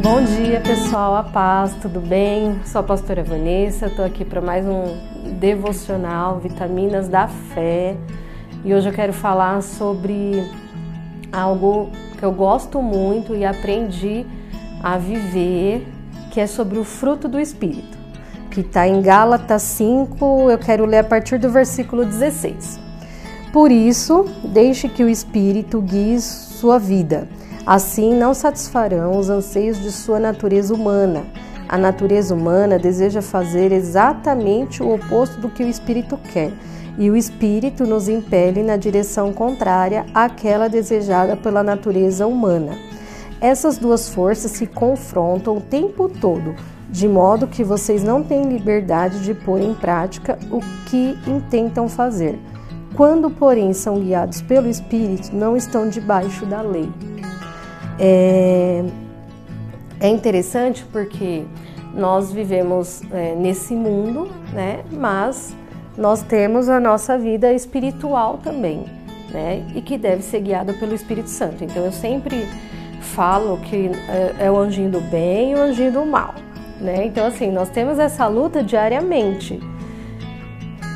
Bom dia, pessoal. A paz, tudo bem? Sou a pastora Vanessa, estou aqui para mais um devocional Vitaminas da Fé. E hoje eu quero falar sobre algo que eu gosto muito e aprendi a viver, que é sobre o fruto do Espírito, que está em Gálatas 5, eu quero ler a partir do versículo 16. Por isso, deixe que o Espírito guie sua vida Assim não satisfarão os anseios de sua natureza humana. A natureza humana deseja fazer exatamente o oposto do que o espírito quer, e o espírito nos impele na direção contrária àquela desejada pela natureza humana. Essas duas forças se confrontam o tempo todo, de modo que vocês não têm liberdade de pôr em prática o que intentam fazer. Quando, porém, são guiados pelo Espírito, não estão debaixo da lei. É, é interessante porque nós vivemos é, nesse mundo, né? Mas nós temos a nossa vida espiritual também, né? E que deve ser guiada pelo Espírito Santo. Então eu sempre falo que é, é o anjinho do bem e o anjinho do mal, né? Então assim nós temos essa luta diariamente.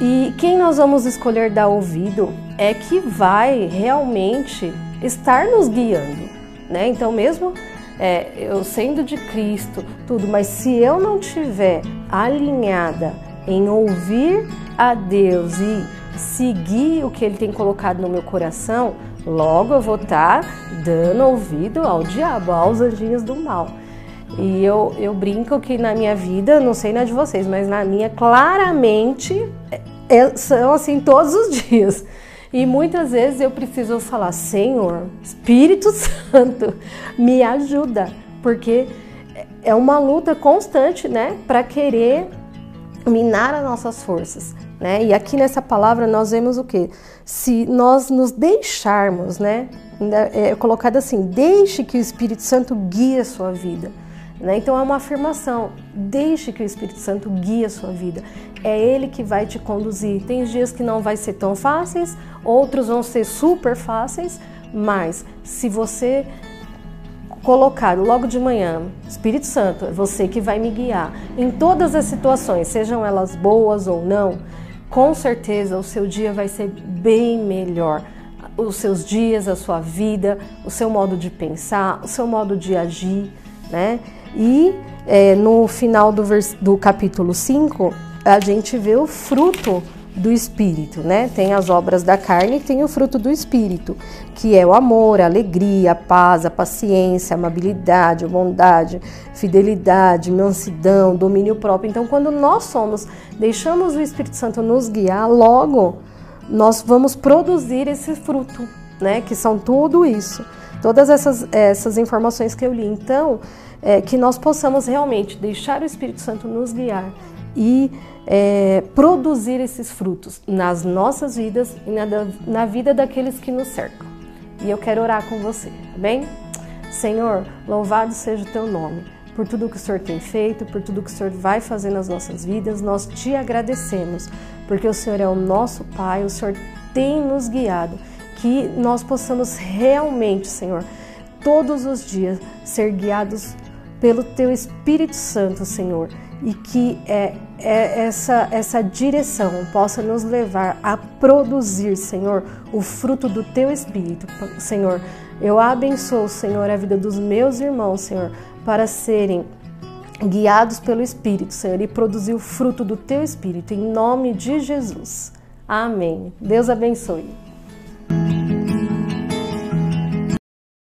E quem nós vamos escolher dar ouvido é que vai realmente estar nos guiando né? Então, mesmo é, eu sendo de Cristo, tudo, mas se eu não tiver alinhada em ouvir a Deus e seguir o que Ele tem colocado no meu coração, logo eu vou estar tá dando ouvido ao diabo, aos anjinhos do mal. E eu, eu brinco que na minha vida, não sei na de vocês, mas na minha, claramente, é, é são assim todos os dias. E muitas vezes eu preciso falar: Senhor, Espírito Santo, me ajuda, porque é uma luta constante, né, para querer minar as nossas forças, né? E aqui nessa palavra nós vemos o que? Se nós nos deixarmos, né, é colocado assim: deixe que o Espírito Santo guie a sua vida. Né? Então é uma afirmação. Deixe que o Espírito Santo guie a sua vida. É Ele que vai te conduzir. Tem dias que não vai ser tão fáceis, outros vão ser super fáceis, mas se você colocar logo de manhã, Espírito Santo, é você que vai me guiar em todas as situações, sejam elas boas ou não, com certeza o seu dia vai ser bem melhor. Os seus dias, a sua vida, o seu modo de pensar, o seu modo de agir, né? E é, no final do, vers do capítulo 5, a gente vê o fruto do Espírito, né? Tem as obras da carne e tem o fruto do Espírito, que é o amor, a alegria, a paz, a paciência, a amabilidade, a bondade, fidelidade, mansidão, domínio próprio. Então, quando nós somos, deixamos o Espírito Santo nos guiar, logo nós vamos produzir esse fruto, né? Que são tudo isso. Todas essas, essas informações que eu li. Então, é, que nós possamos realmente deixar o Espírito Santo nos guiar e é, produzir esses frutos nas nossas vidas e na, na vida daqueles que nos cercam. E eu quero orar com você, tá bem? Senhor, louvado seja o teu nome por tudo que o Senhor tem feito, por tudo que o Senhor vai fazer nas nossas vidas. Nós te agradecemos, porque o Senhor é o nosso Pai, o Senhor tem nos guiado. Que nós possamos realmente, Senhor, todos os dias ser guiados pelo teu Espírito Santo, Senhor, e que é, é, essa, essa direção possa nos levar a produzir, Senhor, o fruto do teu Espírito, Senhor. Eu abençoo, Senhor, a vida dos meus irmãos, Senhor, para serem guiados pelo Espírito, Senhor, e produzir o fruto do teu Espírito, em nome de Jesus. Amém. Deus abençoe.